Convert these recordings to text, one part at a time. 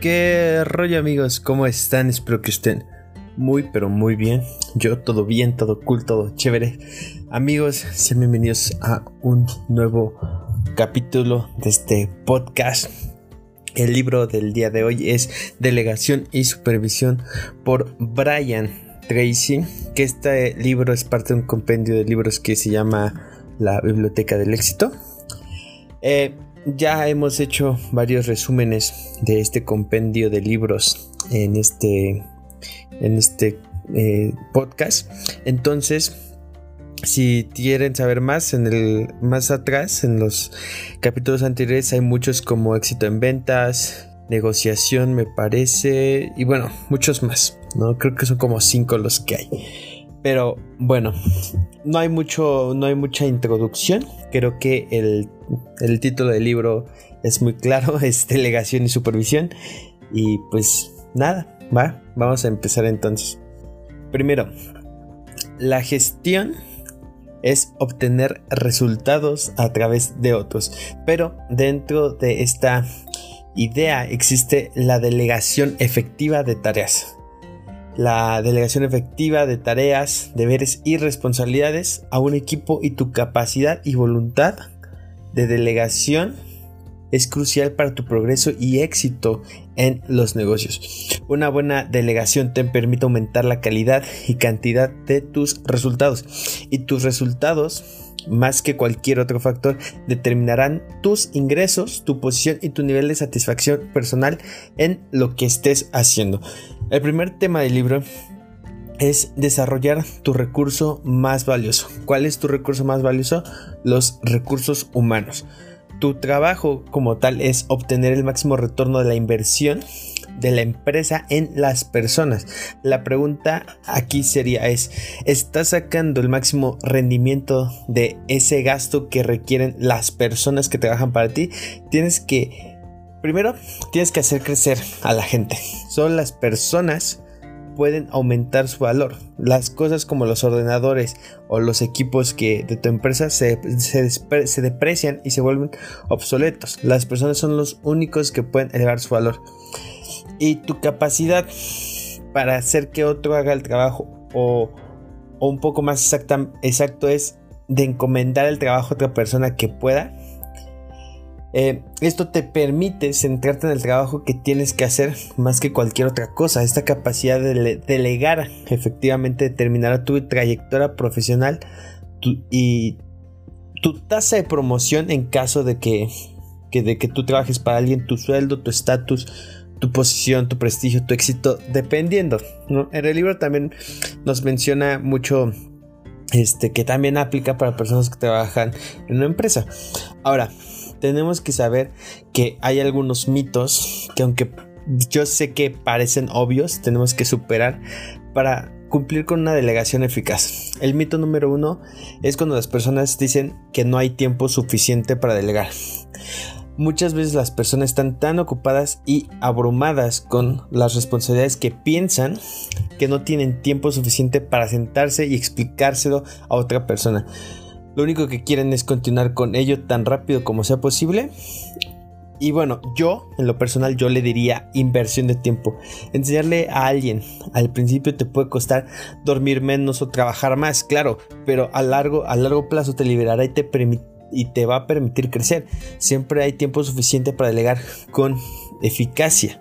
¿Qué rollo amigos? ¿Cómo están? Espero que estén muy pero muy bien. Yo todo bien, todo cool, todo chévere. Amigos, sean bienvenidos a un nuevo capítulo de este podcast. El libro del día de hoy es Delegación y Supervisión por Brian Tracy, que este libro es parte de un compendio de libros que se llama La Biblioteca del Éxito. Eh, ya hemos hecho varios resúmenes de este compendio de libros en este, en este eh, podcast. Entonces, si quieren saber más, en el más atrás, en los capítulos anteriores, hay muchos como éxito en ventas, negociación, me parece, y bueno, muchos más. No creo que son como cinco los que hay. Pero bueno, no hay mucho, no hay mucha introducción. Creo que el, el título del libro es muy claro, es delegación y supervisión. Y pues nada, va, vamos a empezar entonces. Primero, la gestión es obtener resultados a través de otros. Pero dentro de esta idea existe la delegación efectiva de tareas la delegación efectiva de tareas, deberes y responsabilidades a un equipo y tu capacidad y voluntad de delegación es crucial para tu progreso y éxito en los negocios. Una buena delegación te permite aumentar la calidad y cantidad de tus resultados y tus resultados más que cualquier otro factor, determinarán tus ingresos, tu posición y tu nivel de satisfacción personal en lo que estés haciendo. El primer tema del libro es desarrollar tu recurso más valioso. ¿Cuál es tu recurso más valioso? Los recursos humanos. Tu trabajo como tal es obtener el máximo retorno de la inversión de la empresa en las personas. La pregunta aquí sería es, ¿estás sacando el máximo rendimiento de ese gasto que requieren las personas que trabajan para ti? Tienes que, primero, tienes que hacer crecer a la gente. Son las personas pueden aumentar su valor. Las cosas como los ordenadores o los equipos que de tu empresa se, se, deprecian y se vuelven obsoletos. Las personas son los únicos que pueden elevar su valor y tu capacidad para hacer que otro haga el trabajo o, un poco más exacto es de encomendar el trabajo a otra persona que pueda. Eh, esto te permite centrarte en el trabajo que tienes que hacer más que cualquier otra cosa. Esta capacidad de delegar efectivamente determinará tu trayectoria profesional y tu tasa de promoción en caso de que, que, de que tú trabajes para alguien, tu sueldo, tu estatus, tu posición, tu prestigio, tu éxito, dependiendo. En el libro también nos menciona mucho este, que también aplica para personas que trabajan en una empresa. Ahora, tenemos que saber que hay algunos mitos que aunque yo sé que parecen obvios, tenemos que superar para cumplir con una delegación eficaz. El mito número uno es cuando las personas dicen que no hay tiempo suficiente para delegar. Muchas veces las personas están tan ocupadas y abrumadas con las responsabilidades que piensan que no tienen tiempo suficiente para sentarse y explicárselo a otra persona. Lo único que quieren es continuar con ello tan rápido como sea posible. Y bueno, yo, en lo personal, yo le diría inversión de tiempo. Enseñarle a alguien al principio te puede costar dormir menos o trabajar más, claro, pero a largo, a largo plazo te liberará y te y te va a permitir crecer. Siempre hay tiempo suficiente para delegar con eficacia.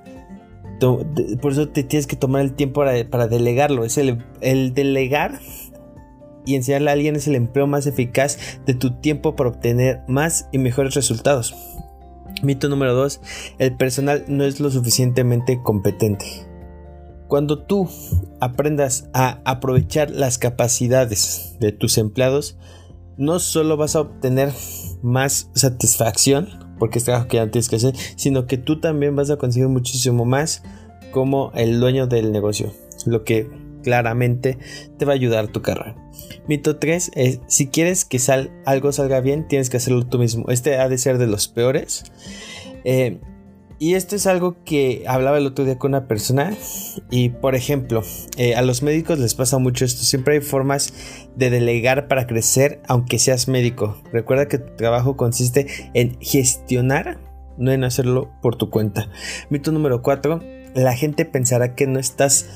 Por eso te tienes que tomar el tiempo para, delegarlo. Es el, delegar y enseñarle a alguien es el empleo más eficaz de tu tiempo para obtener más y mejores resultados. Mito número 2. El personal no es lo suficientemente competente. Cuando tú aprendas a aprovechar las capacidades de tus empleados, no solo vas a obtener más satisfacción, porque es trabajo que ya tienes que hacer, sino que tú también vas a conseguir muchísimo más como el dueño del negocio, lo que claramente te va a ayudar tu carrera. Mito 3 es, si quieres que sal, algo salga bien, tienes que hacerlo tú mismo. Este ha de ser de los peores. Eh, y esto es algo que hablaba el otro día con una persona y por ejemplo, eh, a los médicos les pasa mucho esto, siempre hay formas de delegar para crecer aunque seas médico. Recuerda que tu trabajo consiste en gestionar no en hacerlo por tu cuenta. Mito número 4. La gente pensará que no estás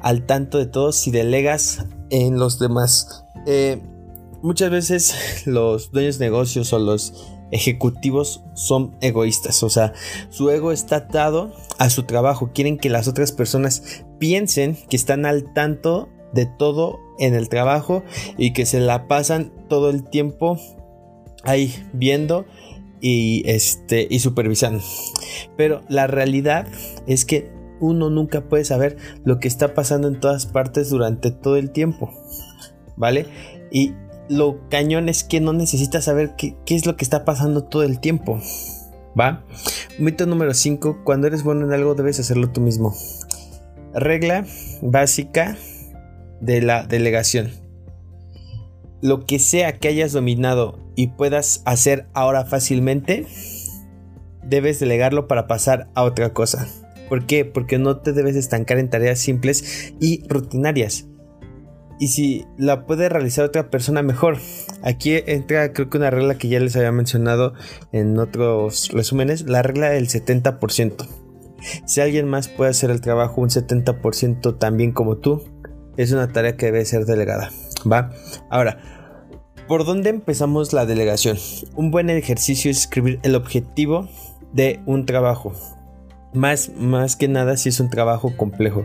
al tanto de todo si delegas en los demás. Eh, muchas veces los dueños de negocios o los ejecutivos son egoístas, o sea, su ego está atado a su trabajo, quieren que las otras personas piensen que están al tanto de todo en el trabajo y que se la pasan todo el tiempo ahí viendo y este y supervisando. Pero la realidad es que uno nunca puede saber lo que está pasando en todas partes durante todo el tiempo. ¿Vale? Y lo cañón es que no necesitas saber qué, es lo que está pasando todo el tiempo. ¿Va? Mito número 5. Cuando eres bueno en algo debes hacerlo tú mismo. Regla básica de la delegación. Lo que sea que hayas dominado y puedas hacer ahora fácilmente, debes delegarlo para pasar a otra cosa. ¿Por qué? Porque no te debes estancar en tareas simples y rutinarias y si la puede realizar otra persona mejor. Aquí entra creo que una regla que ya les había mencionado en otros resúmenes, la regla del 70%. Si alguien más puede hacer el trabajo un 70% también como tú, es una tarea que debe ser delegada. ¿Va? Ahora, ¿por dónde empezamos la delegación? Un buen ejercicio es escribir el objetivo de un trabajo. Más, más que nada si es un trabajo complejo.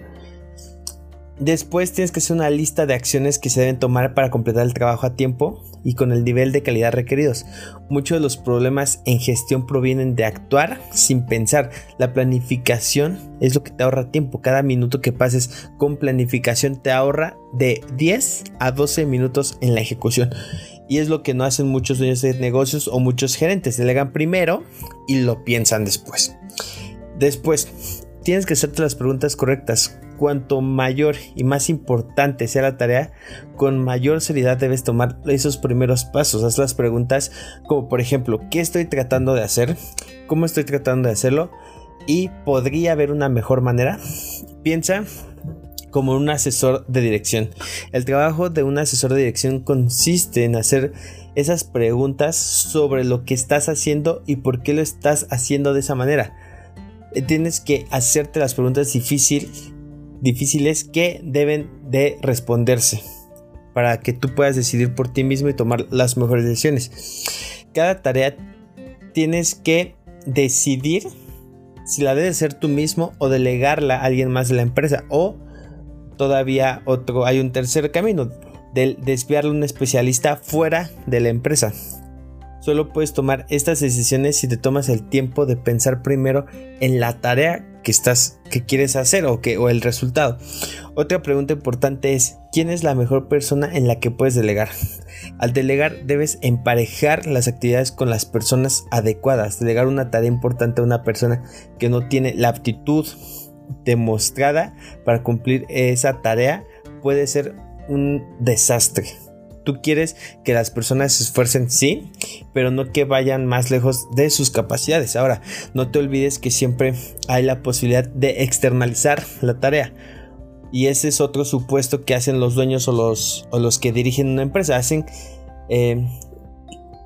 Después tienes que hacer una lista de acciones que se deben tomar para completar el trabajo a tiempo y con el nivel de calidad requeridos. Muchos de los problemas en gestión provienen de actuar sin pensar. La planificación es lo que te ahorra tiempo. Cada minuto que pases con planificación te ahorra de 10 a 12 minutos en la ejecución. Y es lo que no hacen muchos dueños de negocios o muchos gerentes. Delegan primero y lo piensan después. Después, tienes que hacerte las preguntas correctas cuanto mayor y más importante sea la tarea, con mayor seriedad debes tomar esos primeros pasos. Haz las preguntas como por ejemplo, ¿qué estoy tratando de hacer? ¿Cómo estoy tratando de hacerlo? ¿Y podría haber una mejor manera? Piensa como un asesor de dirección. El trabajo de un asesor de dirección consiste en hacer esas preguntas sobre lo que estás haciendo y por qué lo estás haciendo de esa manera. Tienes que hacerte las preguntas difíciles que deben de responderse para que tú puedas decidir por ti mismo y tomar las mejores decisiones. Cada tarea tienes que decidir si la debes hacer tú mismo o delegarla a alguien más de la empresa o todavía otro hay un tercer camino de desviarle a un especialista fuera de la empresa. Solo puedes tomar estas decisiones si te tomas el tiempo de pensar primero en la tarea que estás que quieres hacer o que o el resultado. Otra pregunta importante es ¿quién es la mejor persona en la que puedes delegar? Al delegar debes emparejar las actividades con las personas adecuadas. Delegar una tarea importante a una persona que no tiene la aptitud demostrada para cumplir esa tarea puede ser un desastre. Tú quieres que las personas se esfuercen, sí, pero no que vayan más lejos de sus capacidades. Ahora, no te olvides que siempre hay la posibilidad de externalizar la tarea. Y ese es otro supuesto que hacen los dueños o los, o los que dirigen una empresa. Hacen eh,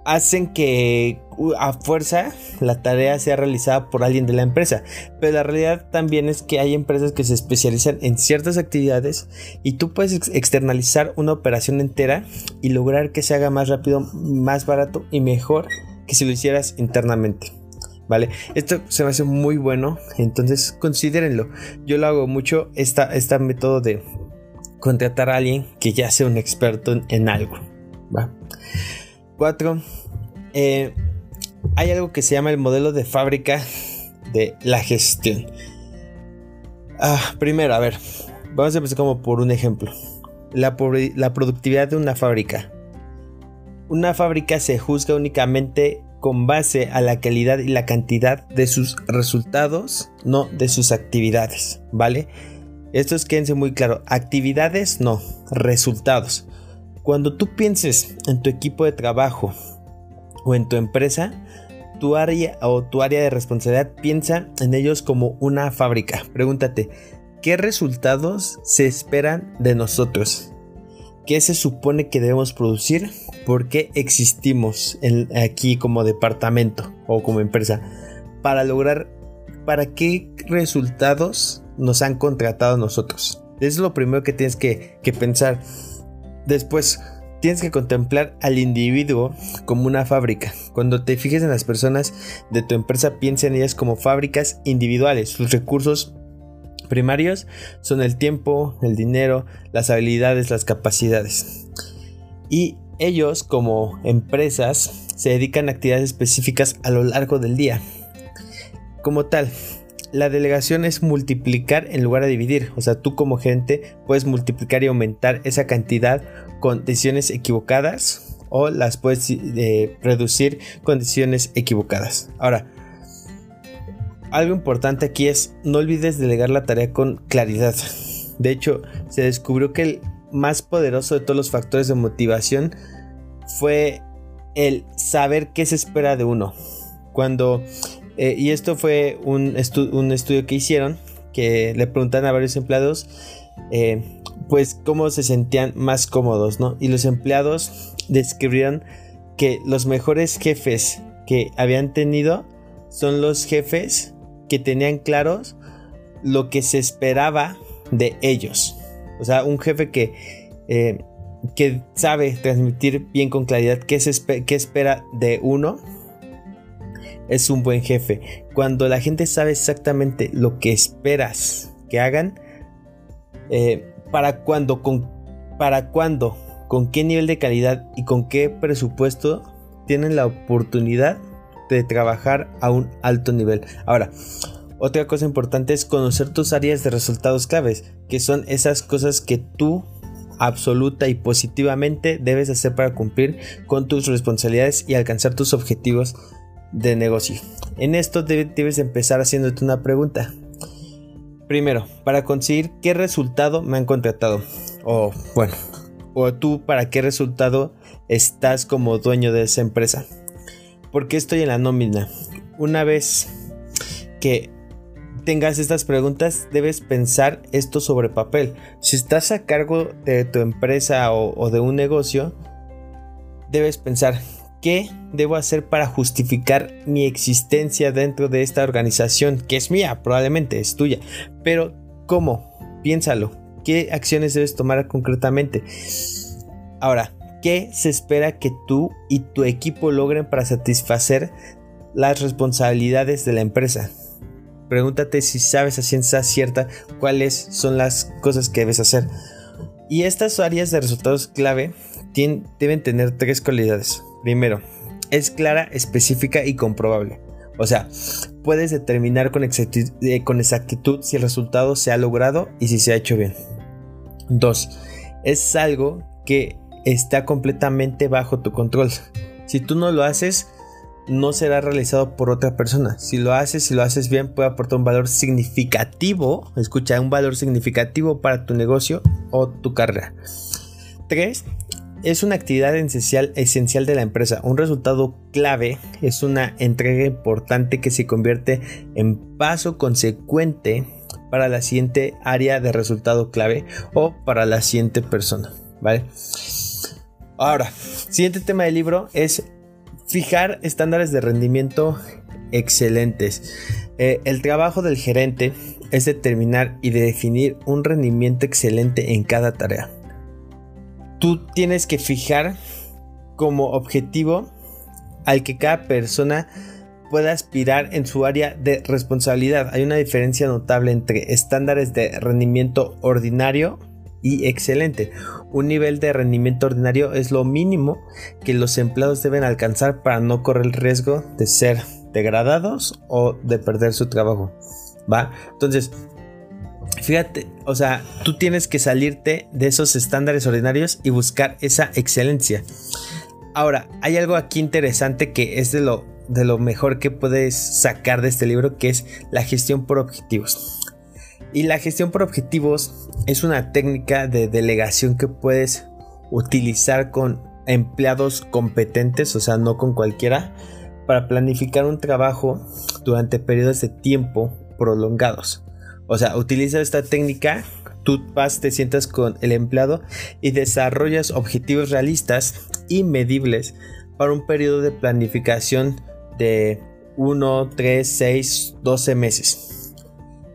hacen que a fuerza la tarea sea realizada por alguien de la empresa. Pero la realidad también es que hay empresas que se especializan en ciertas actividades y tú puedes externalizar una operación entera y lograr que se haga más rápido, más barato y mejor que si lo hicieras internamente. ¿Vale? Esto se me hace muy bueno, entonces considérenlo. Yo lo hago mucho, esta, este método de contratar a alguien que ya sea un experto en, en algo. ¿va? 4. Eh, hay algo que se llama el modelo de fábrica de la gestión. Ah, primero, a ver, vamos a empezar como por un ejemplo. La, la productividad de una fábrica. Una fábrica se juzga únicamente con base a la calidad y la cantidad de sus resultados, no de sus actividades, ¿vale? Esto es quédense muy claro, actividades no, resultados. Cuando tú pienses en tu equipo de trabajo o en tu empresa, tu área o tu área de responsabilidad piensa en ellos como una fábrica. Pregúntate, ¿qué resultados se esperan de nosotros? ¿Qué se supone que debemos producir? ¿Por qué existimos aquí como departamento o como empresa? para lograr, para qué resultados nos han contratado nosotros. Eso es lo primero que tienes que, que pensar. Después, tienes que contemplar al individuo como una fábrica. Cuando te fijes en las personas de tu empresa, piensa en ellas como fábricas individuales. Sus recursos primarios son el tiempo, el dinero, las habilidades, las capacidades. Y ellos como empresas se dedican a actividades específicas a lo largo del día. Como tal, la delegación es multiplicar en lugar de dividir. O sea, tú como gente puedes multiplicar y aumentar esa cantidad con decisiones equivocadas o las puedes eh, reducir con decisiones equivocadas. Ahora, algo importante aquí es no olvides delegar la tarea con claridad. De hecho, se descubrió que el más poderoso de todos los factores de motivación fue el saber qué se espera de uno. Cuando, eh, y esto fue un, estudio que hicieron, que le preguntan a varios empleados, eh, pues cómo se sentían más cómodos, ¿no? Y los empleados describieron que los mejores jefes que habían tenido son los jefes que tenían claros lo que se esperaba de ellos. O sea, un jefe que, eh, que sabe transmitir bien con claridad qué, se espera de uno, es un buen jefe. Cuando la gente sabe exactamente lo que esperas que hagan, eh, para cuándo, con, para cuándo, con qué nivel de calidad y con qué presupuesto tienen la oportunidad de trabajar a un alto nivel. Ahora, otra cosa importante es conocer tus áreas de resultados claves, que son esas cosas que tú absoluta y positivamente debes hacer para cumplir con tus responsabilidades y alcanzar tus objetivos de negocio. En esto debes empezar haciéndote una pregunta. Primero, para conseguir qué resultado me han contratado. O bueno, o tú para qué resultado estás como dueño de esa empresa. ¿Por qué estoy en la nómina? Una vez que tengas estas preguntas, debes pensar esto sobre papel. Si estás a cargo de tu empresa o, de un negocio, debes pensar qué debo hacer para justificar mi existencia dentro de esta organización, que es mía, probablemente es tuya. Pero, ¿cómo? Piénsalo. ¿Qué acciones debes tomar concretamente? Ahora, ¿qué se espera que tú y tu equipo logren para satisfacer las responsabilidades de la empresa? Pregúntate si sabes a ciencia cierta cuáles son las cosas que debes hacer. Y estas áreas de resultados clave deben tener tres cualidades. Primero, es clara, específica y comprobable. O sea, puedes determinar con exactitud, eh, con exactitud si el resultado se ha logrado y si se ha hecho bien. Dos, es algo que está completamente bajo tu control. Si tú no lo haces, no será realizado por otra persona. Si lo haces, si lo haces bien, puede aportar un valor significativo, escucha, un valor significativo para tu negocio o tu carrera. 3. Es una actividad esencial, esencial de la empresa. Un resultado clave es una entrega importante que se convierte en paso consecuente para la siguiente área de resultado clave o para la siguiente persona. ¿Vale? Ahora, siguiente tema del libro es Fijar estándares de rendimiento excelentes. Eh, el trabajo del gerente es determinar y definir un rendimiento excelente en cada tarea. Tú tienes que fijar como objetivo al que cada persona pueda aspirar en su área de responsabilidad. Hay una diferencia notable entre estándares de rendimiento ordinario y excelente. Un nivel de rendimiento ordinario es lo mínimo que los empleados deben alcanzar para no correr el riesgo de ser degradados o de perder su trabajo. ¿Va? Entonces, fíjate, o sea, tú tienes que salirte de esos estándares ordinarios y buscar esa excelencia. Ahora, hay algo aquí interesante que es de lo, de lo mejor que puedes sacar de este libro, que es la gestión por objetivos. Y la gestión por objetivos es una técnica de delegación que puedes utilizar con empleados competentes, o sea, no con cualquiera, para planificar un trabajo durante periodos de tiempo prolongados. O sea, utiliza esta técnica, tú vas, te sientas con el empleado y desarrollas objetivos realistas y medibles para un periodo de planificación de 1, 3, 6, 12 meses.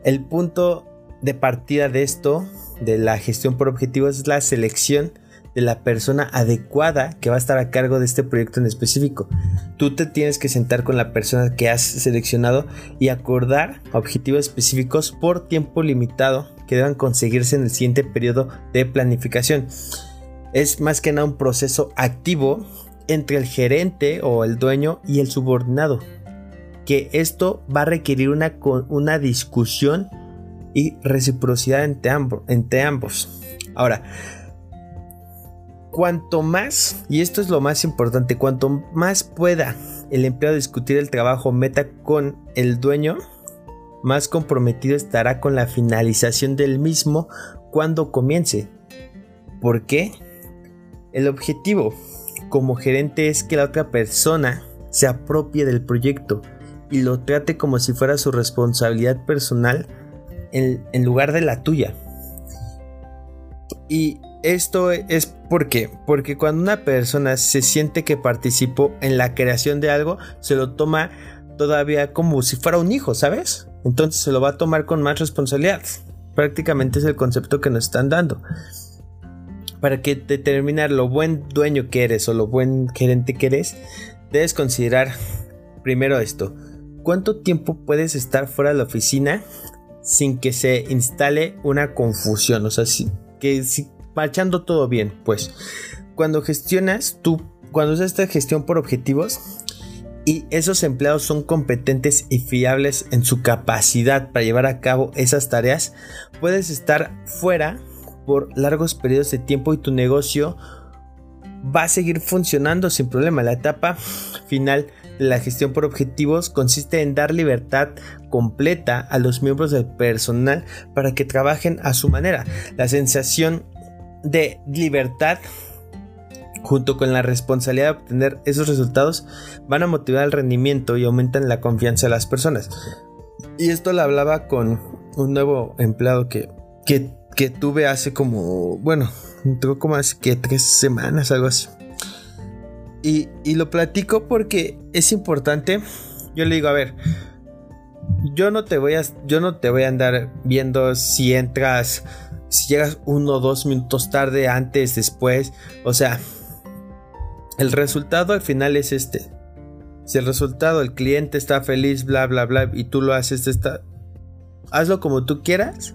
El punto de partida de esto, de la gestión por objetivos, es la selección de la persona adecuada que va a estar a cargo de este proyecto en específico. Tú te tienes que sentar con la persona que has seleccionado y acordar objetivos específicos por tiempo limitado que deban conseguirse en el siguiente periodo de planificación. Es más que nada un proceso activo entre el gerente o el dueño y el subordinado. Que esto va a requerir una, una discusión y reciprocidad entre ambos, entre ambos. Ahora, cuanto más, y esto es lo más importante, cuanto más pueda el empleado discutir el trabajo meta con el dueño, más comprometido estará con la finalización del mismo cuando comience. ¿Por qué? El objetivo como gerente es que la otra persona se apropie del proyecto y lo trate como si fuera su responsabilidad personal en, lugar de la tuya. Y esto es porque, porque cuando una persona se siente que participó en la creación de algo, se lo toma todavía como si fuera un hijo, ¿sabes? Entonces se lo va a tomar con más responsabilidad. Prácticamente es el concepto que nos están dando. Para que determinar lo buen dueño que eres o lo buen gerente que eres, debes considerar primero esto. ¿Cuánto tiempo puedes estar fuera de la oficina sin que se instale una confusión? O sea, que si marchando todo bien, pues. Cuando gestionas, tú, cuando haces esta gestión por objetivos y esos empleados son competentes y fiables en su capacidad para llevar a cabo esas tareas, puedes estar fuera por largos periodos de tiempo y tu negocio va a seguir funcionando sin problema. La etapa final de la gestión por objetivos consiste en dar libertad completa a los miembros del personal para que trabajen a su manera. La sensación de libertad junto con la responsabilidad de obtener esos resultados van a motivar el rendimiento y aumentan la confianza de las personas. Y esto lo hablaba con un nuevo empleado que, que, tuve hace como, bueno, entró como hace que tres semanas, algo así. Y, y lo platico porque es importante. Yo le digo, a ver, yo no te voy a, yo no te voy a andar viendo si entras si llegas uno o dos minutos tarde, antes, después, o sea, el resultado al final es este. Si el resultado, el cliente está feliz, bla, bla, bla, y tú lo haces, está, hazlo como tú quieras.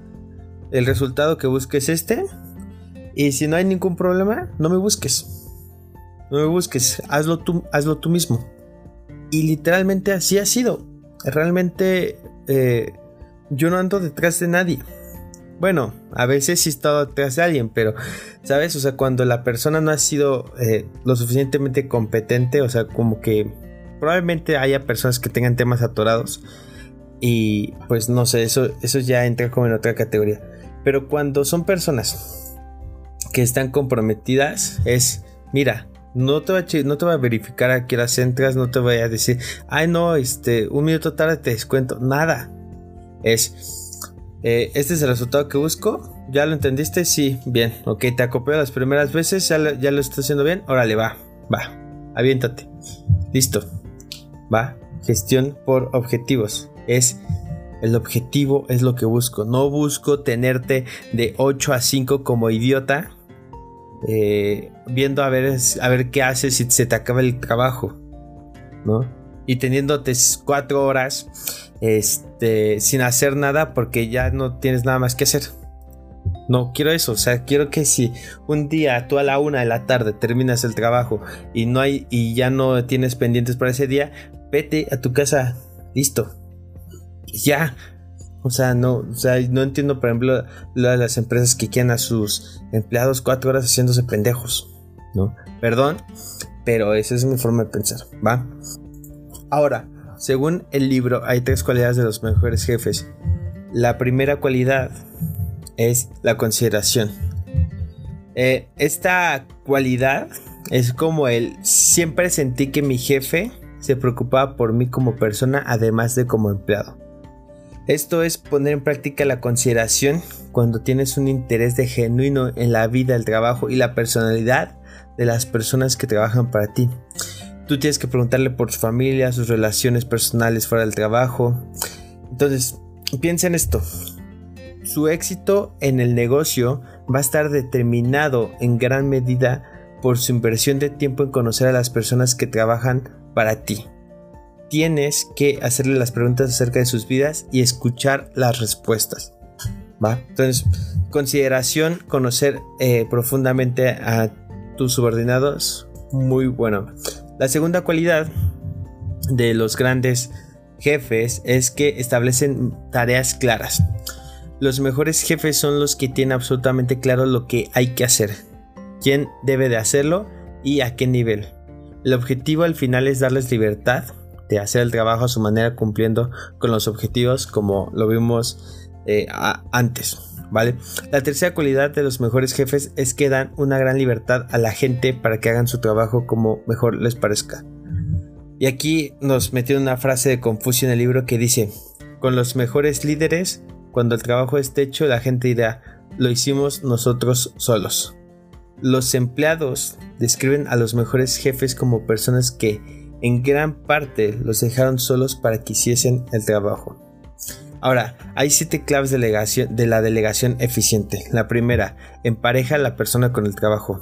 El resultado que busques este. Y si no hay ningún problema, no me busques. No me busques, hazlo tú, hazlo tú mismo. Y literalmente así ha sido. Realmente eh, yo no ando detrás de nadie. Bueno, a veces sí he estado detrás de alguien, pero, ¿sabes? O sea, cuando la persona no ha sido eh, lo suficientemente competente, o sea, como que probablemente haya personas que tengan temas atorados. Y pues no sé, eso, eso ya entra como en otra categoría. Pero cuando son personas que están comprometidas, es, mira, no te, va a, no te va a verificar a qué horas entras, no te voy a decir, ay no, este, un minuto tarde te descuento, nada. Es, eh, este es el resultado que busco. ¿Ya lo entendiste? Sí, bien. Ok, te acopió las primeras veces. Ya lo, ya lo estás haciendo bien. Órale, va. Va. Aviéntate. Listo. Va. Gestión por objetivos. Es el objetivo, es lo que busco. No busco tenerte de 8 a 5 como idiota. Eh, viendo a ver, a ver qué haces si se te acaba el trabajo. ¿No? Y teniéndote 4 horas este, sin hacer nada porque ya no tienes nada más que hacer. No quiero eso, o sea, quiero que si un día tú a la una de la tarde terminas el trabajo y no hay y ya no tienes pendientes para ese día, vete a tu casa, listo. Ya. O sea, no, o sea, no entiendo, por ejemplo, las empresas que quieren a sus empleados cuatro horas haciéndose pendejos, ¿no? Perdón, pero esa es mi forma de pensar, ¿va? Ahora, según el libro, hay tres cualidades de los mejores jefes. La primera cualidad es la consideración. Eh, esta cualidad es como el siempre sentí que mi jefe se preocupaba por mí como persona además de como empleado. Esto es poner en práctica la consideración cuando tienes un interés genuino en la vida, el trabajo y la personalidad de las personas que trabajan para ti. Tú tienes que preguntarle por su familia, sus relaciones personales fuera del trabajo. Entonces, piensa en esto. Su éxito en el negocio va a estar determinado en gran medida por su inversión de tiempo en conocer a las personas que trabajan para ti. Tienes que hacerle las preguntas acerca de sus vidas y escuchar las respuestas. ¿Va? Entonces, consideración, conocer eh, profundamente a tus subordinados, muy bueno. La segunda cualidad de los grandes jefes es que establecen tareas claras. Los mejores jefes son los que tienen absolutamente claro lo que hay que hacer, quién debe de hacerlo y a qué nivel. El objetivo al final es darles libertad de hacer el trabajo a su manera cumpliendo con los objetivos como lo vimos eh, antes. ¿Vale? La tercera cualidad de los mejores jefes es que dan una gran libertad a la gente para que hagan su trabajo como mejor les parezca. Y aquí nos metió una frase de Confucio en el libro que dice, con los mejores líderes, cuando el trabajo esté hecho, la gente dirá, lo hicimos nosotros solos. Los empleados describen a los mejores jefes como personas que en gran parte los dejaron solos para que hiciesen el trabajo. Ahora, hay siete claves de, la delegación eficiente. La primera, empareja a la persona con el trabajo.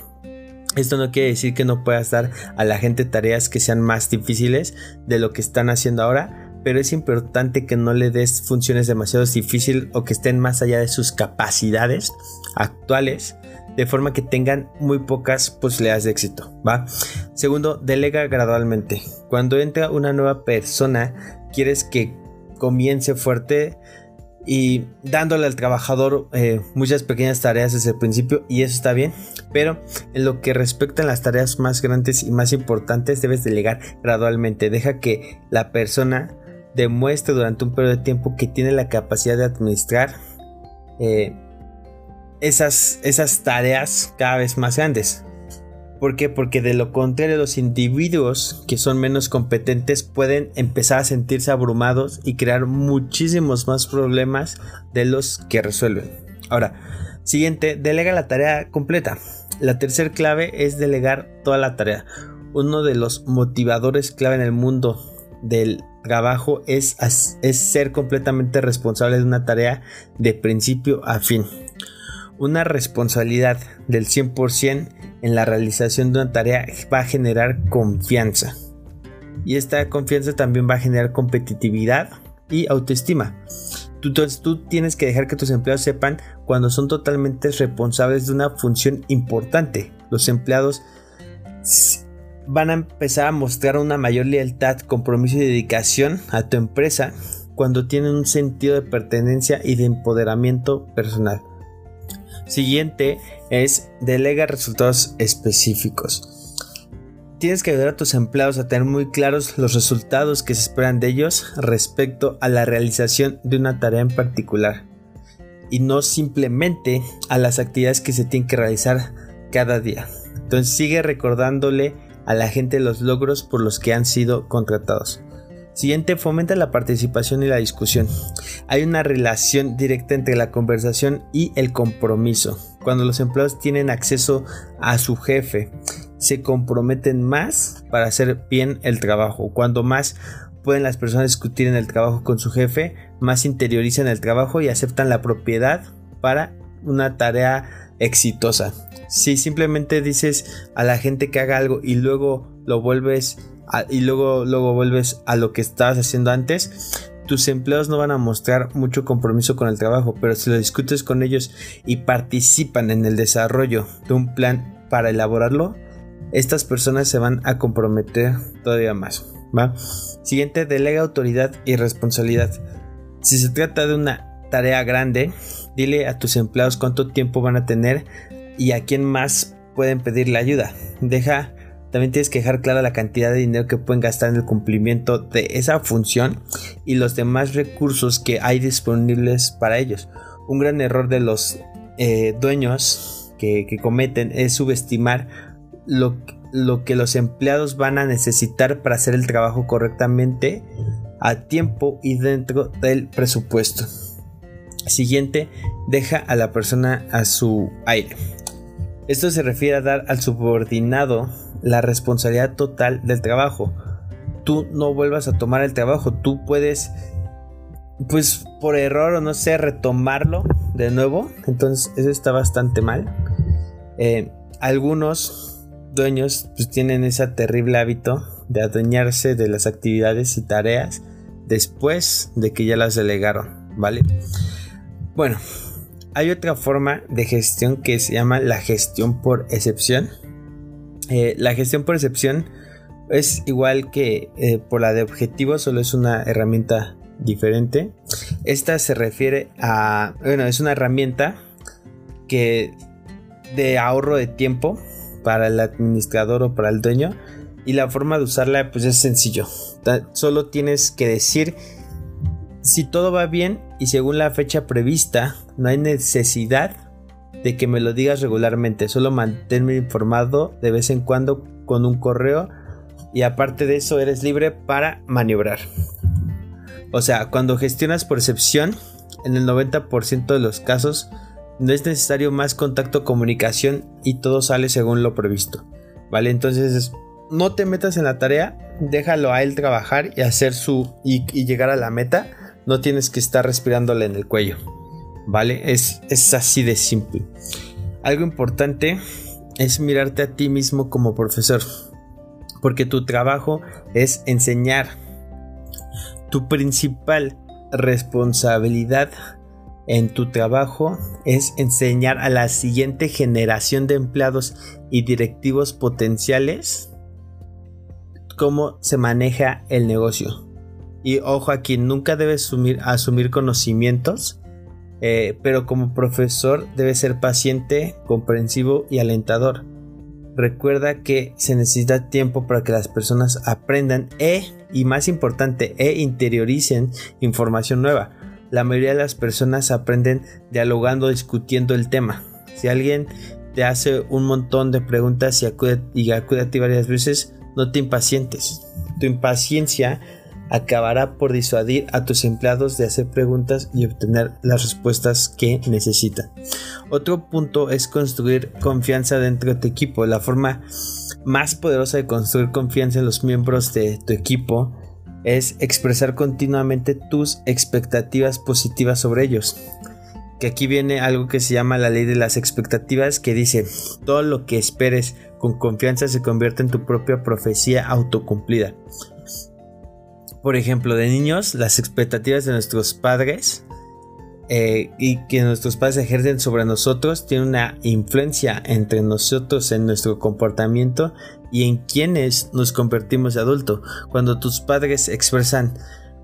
Esto no quiere decir que no puedas dar a la gente tareas que sean más difíciles de lo que están haciendo ahora, pero es importante que no le des funciones demasiado difíciles o que estén más allá de sus capacidades actuales de forma que tengan muy pocas posibilidades de éxito, ¿va? Segundo, delega gradualmente. Cuando entra una nueva persona, quieres que comience fuerte y dándole al trabajador eh, muchas pequeñas tareas desde el principio y eso está bien, pero en lo que respecta a las tareas más grandes y más importantes debes delegar gradualmente. Deja que la persona demuestre durante un periodo de tiempo que tiene la capacidad de administrar eh, esas, esas tareas cada vez más grandes. ¿Por qué? Porque de lo contrario los individuos que son menos competentes pueden empezar a sentirse abrumados y crear muchísimos más problemas de los que resuelven. Ahora, siguiente, delega la tarea completa. La tercera clave es delegar toda la tarea. Uno de los motivadores clave en el mundo del trabajo es, es ser completamente responsable de una tarea de principio a fin una responsabilidad del 100% en la realización de una tarea va a generar confianza. Y esta confianza también va a generar competitividad y autoestima. Entonces tú tienes que dejar que tus empleados sepan cuando son totalmente responsables de una función importante. Los empleados van a empezar a mostrar una mayor lealtad, compromiso y dedicación a tu empresa cuando tienen un sentido de pertenencia y de empoderamiento personal. Siguiente es delega resultados específicos. Tienes que ayudar a tus empleados a tener muy claros los resultados que se esperan de ellos respecto a la realización de una tarea en particular y no simplemente a las actividades que se tienen que realizar cada día. Entonces sigue recordándole a la gente los logros por los que han sido contratados. Siguiente, fomenta la participación y la discusión. Hay una relación directa entre la conversación y el compromiso. Cuando los empleados tienen acceso a su jefe, se comprometen más para hacer bien el trabajo. Cuando más pueden las personas discutir en el trabajo con su jefe, más interiorizan el trabajo y aceptan la propiedad para una tarea exitosa. Si simplemente dices a la gente que haga algo y luego lo vuelves y luego, luego vuelves a lo que estabas haciendo antes, tus empleados no van a mostrar mucho compromiso con el trabajo, pero si lo discutes con ellos y participan en el desarrollo de un plan para elaborarlo, estas personas se van a comprometer todavía más. ¿va? Siguiente, delega autoridad y responsabilidad. Si se trata de una tarea grande, dile a tus empleados cuánto tiempo van a tener y a quién más pueden pedirle ayuda. Deja también tienes que dejar clara la cantidad de dinero que pueden gastar en el cumplimiento de esa función y los demás recursos que hay disponibles para ellos. Un gran error de los eh, dueños que, cometen es subestimar lo, lo que los empleados van a necesitar para hacer el trabajo correctamente a tiempo y dentro del presupuesto. Siguiente, deja a la persona a su aire. Esto se refiere a dar al subordinado la responsabilidad total del trabajo. Tú no vuelvas a tomar el trabajo, tú puedes, pues por error o no sé, retomarlo de nuevo. Entonces eso está bastante mal. Eh, algunos dueños pues, tienen ese terrible hábito de adueñarse de las actividades y tareas después de que ya las delegaron, ¿vale? Bueno, hay otra forma de gestión que se llama la gestión por excepción. Eh, la gestión por excepción es igual que eh, por la de objetivo, solo es una herramienta diferente. Esta se refiere a, bueno, es una herramienta que de ahorro de tiempo para el administrador o para el dueño y la forma de usarla pues es sencillo. Solo tienes que decir si todo va bien y según la fecha prevista, no hay necesidad de que me lo digas regularmente, solo manténme informado de vez en cuando con un correo y aparte de eso eres libre para maniobrar. O sea, cuando gestionas por excepción, en el 90% de los casos no es necesario más contacto comunicación y todo sale según lo previsto. ¿Vale? Entonces no te metas en la tarea, déjalo a él trabajar y hacer su y llegar a la meta no tienes que estar respirándole en el cuello. ¿Vale? Es, es así de simple. Algo importante es mirarte a ti mismo como profesor. Porque tu trabajo es enseñar. Tu principal responsabilidad en tu trabajo es enseñar a la siguiente generación de empleados y directivos potenciales cómo se maneja el negocio. Y ojo aquí, nunca debes asumir, conocimientos, eh, pero como profesor debes ser paciente, comprensivo y alentador. Recuerda que se necesita tiempo para que las personas aprendan e, y más importante, e interioricen información nueva. La mayoría de las personas aprenden dialogando, discutiendo el tema. Si alguien te hace un montón de preguntas y acude, y acude a ti varias veces, no te impacientes. Tu impaciencia acabará por disuadir a tus empleados de hacer preguntas y obtener las respuestas que necesitan. Otro punto es construir confianza dentro de tu equipo. La forma más poderosa de construir confianza en los miembros de tu equipo es expresar continuamente tus expectativas positivas sobre ellos. Que aquí viene algo que se llama la ley de las expectativas que dice todo lo que esperes con confianza se convierte en tu propia profecía autocumplida por ejemplo, de niños, las expectativas de nuestros padres eh, y que nuestros padres ejercen sobre nosotros tiene una influencia entre nosotros en nuestro comportamiento y en quienes nos convertimos de adulto. Cuando tus padres expresan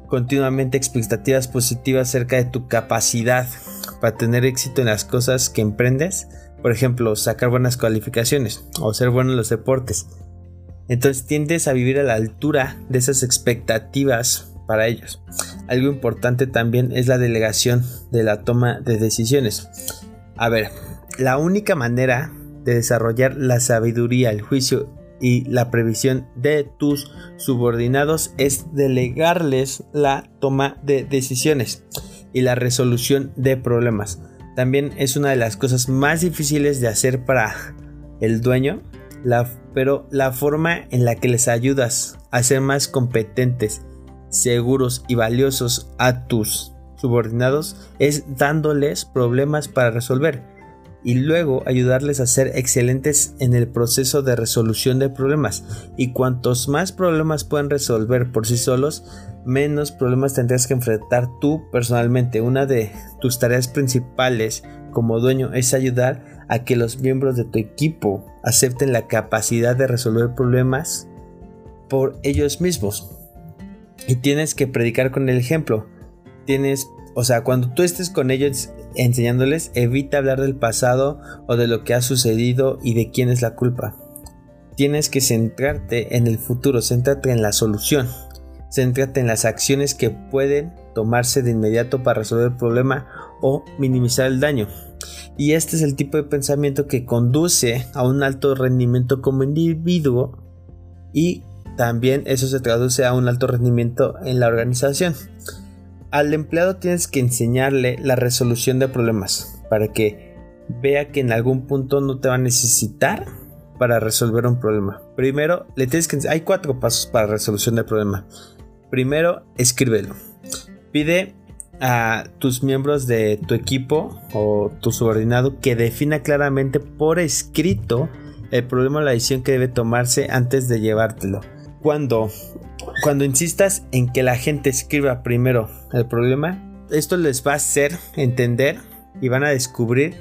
continuamente expectativas positivas acerca de tu capacidad para tener éxito en las cosas que emprendes, por ejemplo, sacar buenas calificaciones o ser bueno en los deportes, entonces tiendes a vivir a la altura de esas expectativas para ellos. Algo importante también es la delegación de la toma de decisiones. A ver, la única manera de desarrollar la sabiduría, el juicio y la previsión de tus subordinados es delegarles la toma de decisiones y la resolución de problemas. También es una de las cosas más difíciles de hacer para el dueño pero la forma en la que les ayudas a ser más competentes, seguros y valiosos a tus subordinados es dándoles problemas para resolver y luego ayudarles a ser excelentes en el proceso de resolución de problemas. Y cuantos más problemas puedan resolver por sí solos, menos problemas tendrás que enfrentar tú personalmente. Una de tus tareas principales como dueño es ayudar a que los miembros de tu equipo acepten la capacidad de resolver problemas por ellos mismos. Y tienes que predicar con el ejemplo. Tienes, o sea, cuando tú estés con ellos enseñándoles, evita hablar del pasado o de lo que ha sucedido y de quién es la culpa. Tienes que centrarte en el futuro, céntrate en la solución. Céntrate en las acciones que pueden tomarse de inmediato para resolver el problema o minimizar el daño. Y este es el tipo de pensamiento que conduce a un alto rendimiento como individuo y también eso se traduce a un alto rendimiento en la organización. Al empleado tienes que enseñarle la resolución de problemas para que vea que en algún punto no te va a necesitar para resolver un problema. Primero, le tienes que hay cuatro pasos para resolución del problema. Primero, escríbelo. Pide a tus miembros de tu equipo o tu subordinado que defina claramente por escrito el problema o la decisión que debe tomarse antes de llevártelo. Cuando, cuando insistas en que la gente escriba primero el problema, esto les va a hacer entender y van a descubrir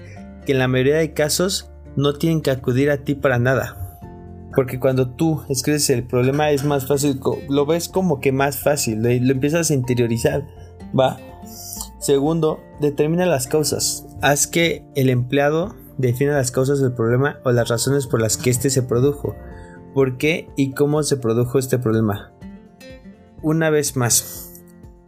que en la mayoría de casos no tienen que acudir a ti para nada. Porque cuando tú escribes el problema es más fácil, lo ves como que más fácil, lo, empiezas a interiorizar, ¿va? Segundo, determina las causas. Haz que el empleado defina las causas del problema o las razones por las que éste se produjo. ¿Por qué y cómo se produjo este problema? Una vez más,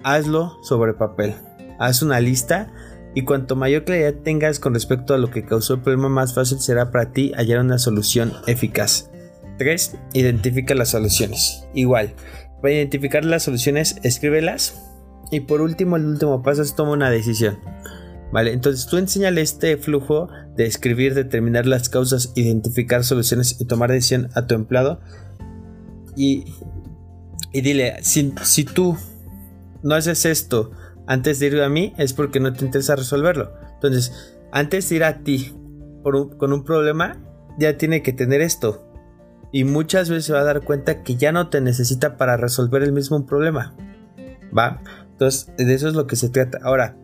hazlo sobre papel. Haz una lista y cuanto mayor claridad tengas con respecto a lo que causó el problema, más fácil será para ti hallar una solución eficaz. 3. Identifica las soluciones. Igual, para identificar las soluciones, escríbelas. Y por último, el último paso es toma una decisión. Vale, entonces tú enséñale este flujo de escribir, determinar las causas, identificar soluciones y tomar decisión a tu empleado. Y, y dile, si, si tú no haces esto antes de ir a mí, es porque no te interesa resolverlo. Entonces, antes de ir a ti con un problema, ya tiene que tener esto. Y muchas veces se va a dar cuenta que ya no te necesita para resolver el mismo problema. ¿Va? Entonces, de eso es lo que se trata. Ahora,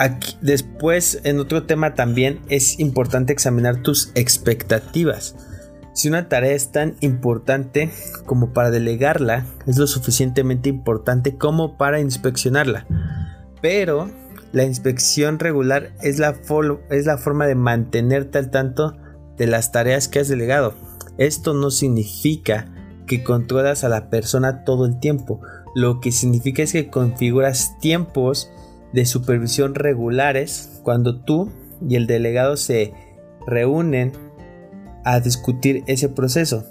Aquí, después, en otro tema también es importante examinar tus expectativas. Si una tarea es tan importante como para delegarla, es lo suficientemente importante como para inspeccionarla. Pero la inspección regular es la, forma de mantenerte al tanto de las tareas que has delegado. Esto no significa que controlas a la persona todo el tiempo. Lo que significa es que configuras tiempos de supervisión regulares cuando tú y el delegado se reúnen a discutir ese proceso.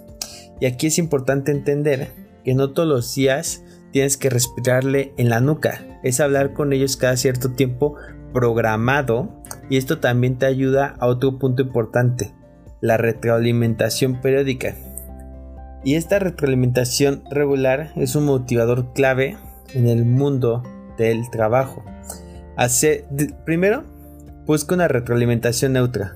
Y aquí es importante entender que no todos los días tienes que respirarle en la nuca, es hablar con ellos cada cierto tiempo programado y esto también te ayuda a otro punto importante, la retroalimentación periódica. Y esta retroalimentación regular es un motivador clave en el mundo del trabajo primero, busca una retroalimentación neutra.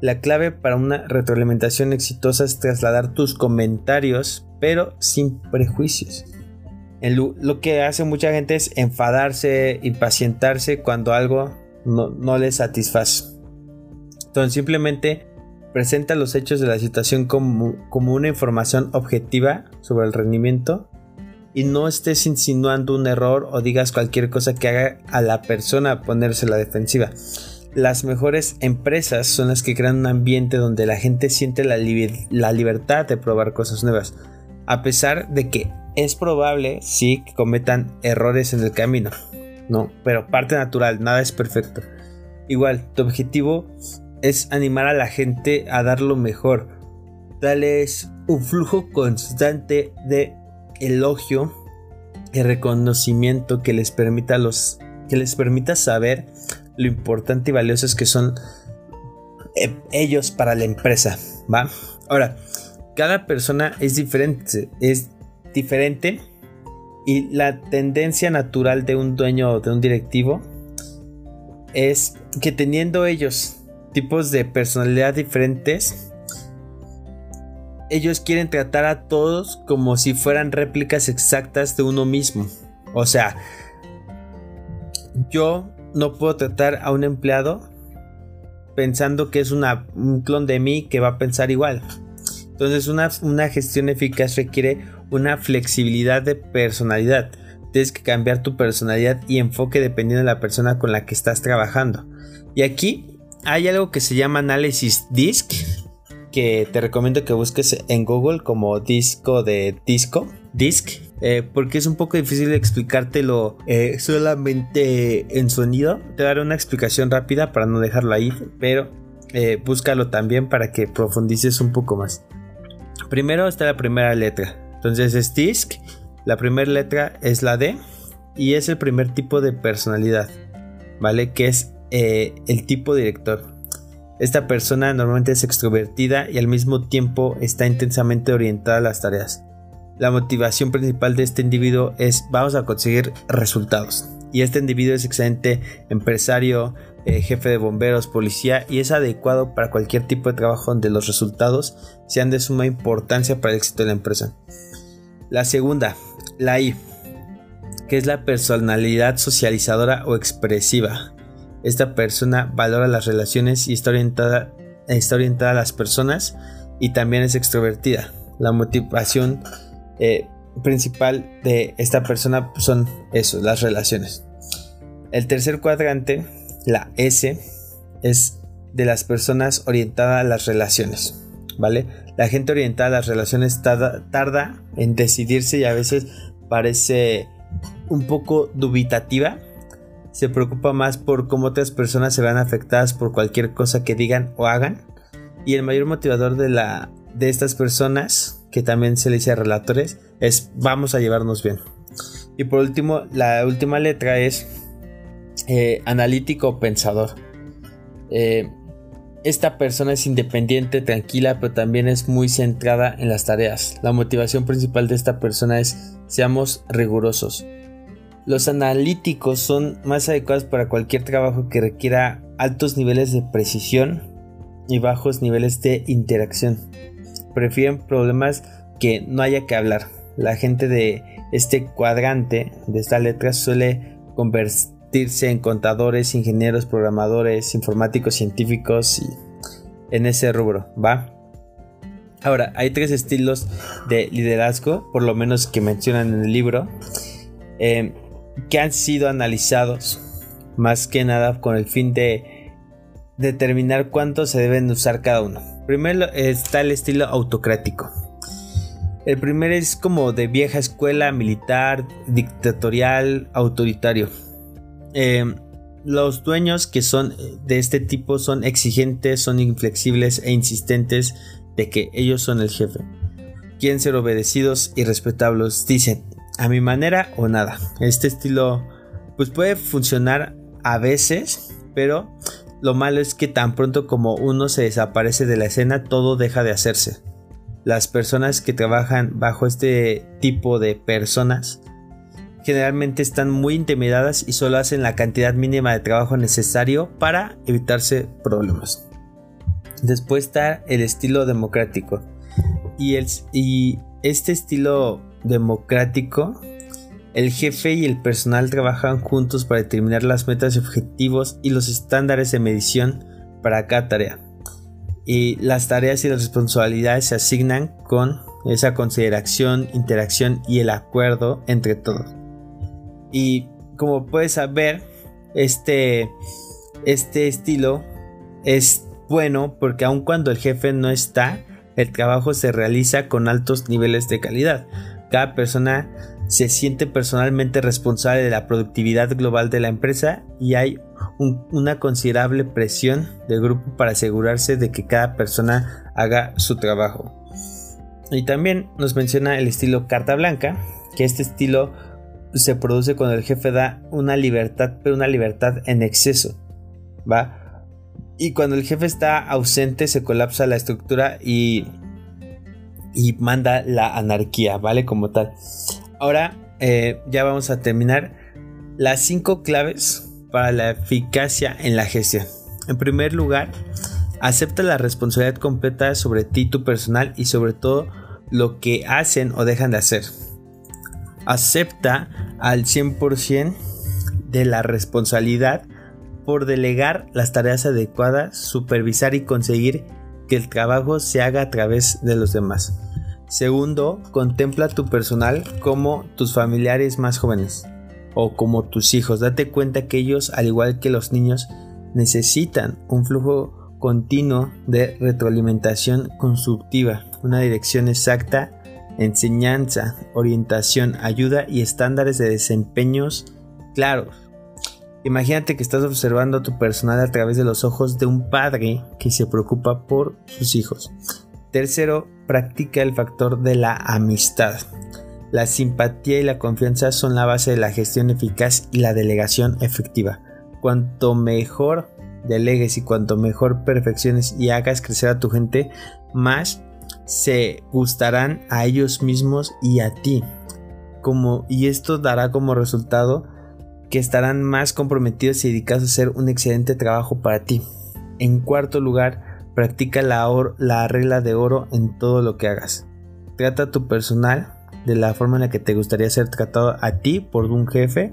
La clave para una retroalimentación exitosa es trasladar tus comentarios, pero sin prejuicios. lo que hace mucha gente es enfadarse, impacientarse cuando algo no, no les satisface. Entonces simplemente presenta los hechos de la situación como, como una información objetiva sobre el rendimiento y no estés insinuando un error o digas cualquier cosa que haga a la persona ponerse la defensiva. Las mejores empresas son las que crean un ambiente donde la gente siente la, la libertad de probar cosas nuevas, a pesar de que es probable sí que cometan errores en el camino, no, pero parte natural, nada es perfecto. Igual, tu objetivo es animar a la gente a dar lo mejor. Dales un flujo constante de elogio y reconocimiento que les permita los que les permita saber lo importante y valiosos que son eh, ellos para la empresa, ¿va? Ahora, cada persona es diferente, es diferente y la tendencia natural de un dueño o de un directivo es que teniendo ellos tipos de personalidad diferentes, ellos quieren tratar a todos como si fueran réplicas exactas de uno mismo. O sea, yo no puedo tratar a un empleado pensando que es un clon de mí que va a pensar igual. Entonces una, una gestión eficaz requiere una flexibilidad de personalidad. Tienes que cambiar tu personalidad y enfoque dependiendo de la persona con la que estás trabajando. Y aquí hay algo que se llama análisis DISC, que te recomiendo que busques en Google como disco de disco, disc, eh, porque es un poco difícil explicártelo eh, solamente en sonido. Te daré una explicación rápida para no dejarlo ahí, pero eh, búscalo también para que profundices un poco más. Primero está la primera letra, entonces es disc, la primera letra es la D y es el primer tipo de personalidad, ¿vale? Que es el tipo director. Esta persona normalmente es extrovertida y al mismo tiempo está intensamente orientada a las tareas. La motivación principal de este individuo es vamos a conseguir resultados. Y este individuo es excelente empresario, eh, jefe de bomberos, policía y es adecuado para cualquier tipo de trabajo donde los resultados sean de suma importancia para el éxito de la empresa. La segunda, la I, que es la personalidad socializadora o expresiva. Esta persona valora las relaciones y está orientada, está orientada a las personas y también es extrovertida. La motivación eh, principal de esta persona son eso, las relaciones. El tercer cuadrante, la S, es de las personas orientadas a las relaciones. ¿Vale? La gente orientada a las relaciones tarda en decidirse y a veces parece un poco dubitativa. Se preocupa más por cómo otras personas se vean afectadas por cualquier cosa que digan o hagan. Y el mayor motivador de, la, de estas personas, que también se le dice relatores, es vamos a llevarnos bien. Y por último, la última letra es eh, analítico pensador. Eh, esta persona es independiente, tranquila, pero también es muy centrada en las tareas. La motivación principal de esta persona es seamos rigurosos. Los analíticos son más adecuados para cualquier trabajo que requiera altos niveles de precisión y bajos niveles de interacción. Prefieren problemas que no haya que hablar la gente de este cuadrante, de esta letra, suele convertirse en contadores, ingenieros, programadores, informáticos, científicos y en ese rubro, ¿va? Ahora, hay tres estilos de liderazgo, por lo menos que mencionan en el libro, eh, que han sido analizados más que nada con el fin de determinar cuánto se deben usar cada uno. Primero está el estilo autocrático. El primero es como de vieja escuela, militar, dictatorial, autoritario. Eh, los dueños que son de este tipo son exigentes, son inflexibles e insistentes de que ellos son el jefe. Quieren ser obedecidos y respetables. Dicen, a mi manera o nada. Este estilo pues puede funcionar a veces, pero lo malo es que tan pronto como uno se desaparece de la escena, todo deja de hacerse las personas que trabajan bajo este tipo de personas generalmente están muy intimidadas y solo hacen la cantidad mínima de trabajo necesario para evitarse problemas. Después está el estilo democrático. Y, y este estilo democrático, el jefe y el personal trabajan juntos para determinar las metas y objetivos y los estándares de medición para cada tarea y las tareas y las responsabilidades se asignan con esa consideración, interacción y el acuerdo entre todos. Y como puedes saber, este, este estilo es bueno porque aun cuando el jefe no está, el trabajo se realiza con altos niveles de calidad. Cada persona se siente personalmente responsable de la productividad global de la empresa y hay una considerable presión del grupo para asegurarse de que cada persona haga su trabajo. Y también nos menciona el estilo carta blanca, que este estilo se produce cuando el jefe da una libertad, pero una libertad en exceso, ¿va? Y cuando el jefe está ausente se colapsa la estructura y, y manda la anarquía, ¿vale? Como tal. Ahora eh, ya vamos a terminar las cinco claves para la eficacia en la gestión. En primer lugar, acepta la responsabilidad completa sobre ti, tu personal y sobre todo lo que hacen o dejan de hacer. Acepta al 100% de la responsabilidad por delegar las tareas adecuadas, supervisar y conseguir que el trabajo se haga a través de los demás. Segundo, contempla tu personal como tus familiares más jóvenes o como tus hijos. Date cuenta que ellos, al igual que los niños, necesitan un flujo continuo de retroalimentación constructiva, una dirección exacta, enseñanza, orientación, ayuda y estándares de desempeños claros. Imagínate que estás observando a tu personal a través de los ojos de un padre que se preocupa por sus hijos. Tercero, practica el factor de la amistad. La simpatía y la confianza son la base de la gestión eficaz y la delegación efectiva. Cuanto mejor delegues y cuanto mejor perfecciones y hagas crecer a tu gente, más se gustarán a ellos mismos y a ti. Como, y esto dará como resultado que estarán más comprometidos y dedicados a hacer un excelente trabajo para ti. En cuarto lugar, practica la, la regla de oro en todo lo que hagas. Trata a tu personal de la forma en la que te gustaría ser tratado a ti por un jefe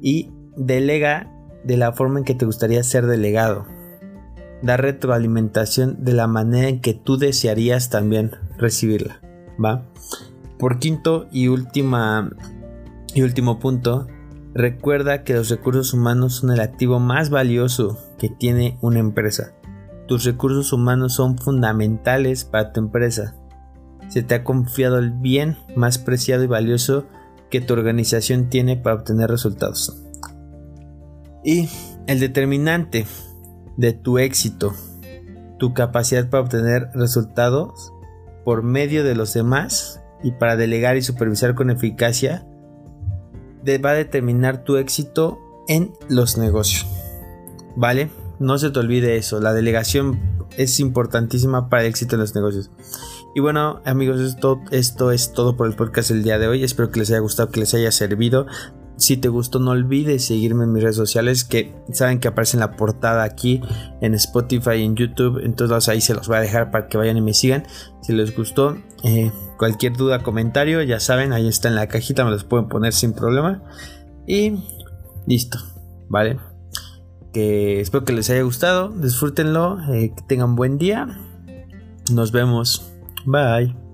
y delega de la forma en que te gustaría ser delegado. Da retroalimentación de la manera en que tú desearías también recibirla. ¿Va? Por quinto y y último punto, recuerda que los recursos humanos son el activo más valioso que tiene una empresa. Tus recursos humanos son fundamentales para tu empresa. Se te ha confiado el bien más preciado y valioso que tu organización tiene para obtener resultados. Y el determinante de tu éxito, tu capacidad para obtener resultados por medio de los demás y para delegar y supervisar con eficacia, va a determinar tu éxito en los negocios. ¿Vale? No se te olvide eso, la delegación es importantísima para el éxito en los negocios. Y bueno, amigos, esto, esto es todo por el podcast del día de hoy. Espero que les haya gustado, que les haya servido. Si te gustó, no olvides seguirme en mis redes sociales que saben que aparece en la portada aquí en Spotify en YouTube. Entonces ahí se los voy a dejar para que vayan y me sigan. Si les gustó, eh, cualquier duda, comentario, ya saben, ahí está en la cajita, me los pueden poner sin problema. Y listo, ¿vale? Que espero que les haya gustado, disfrútenlo, eh, que tengan buen día. Nos vemos. Bye.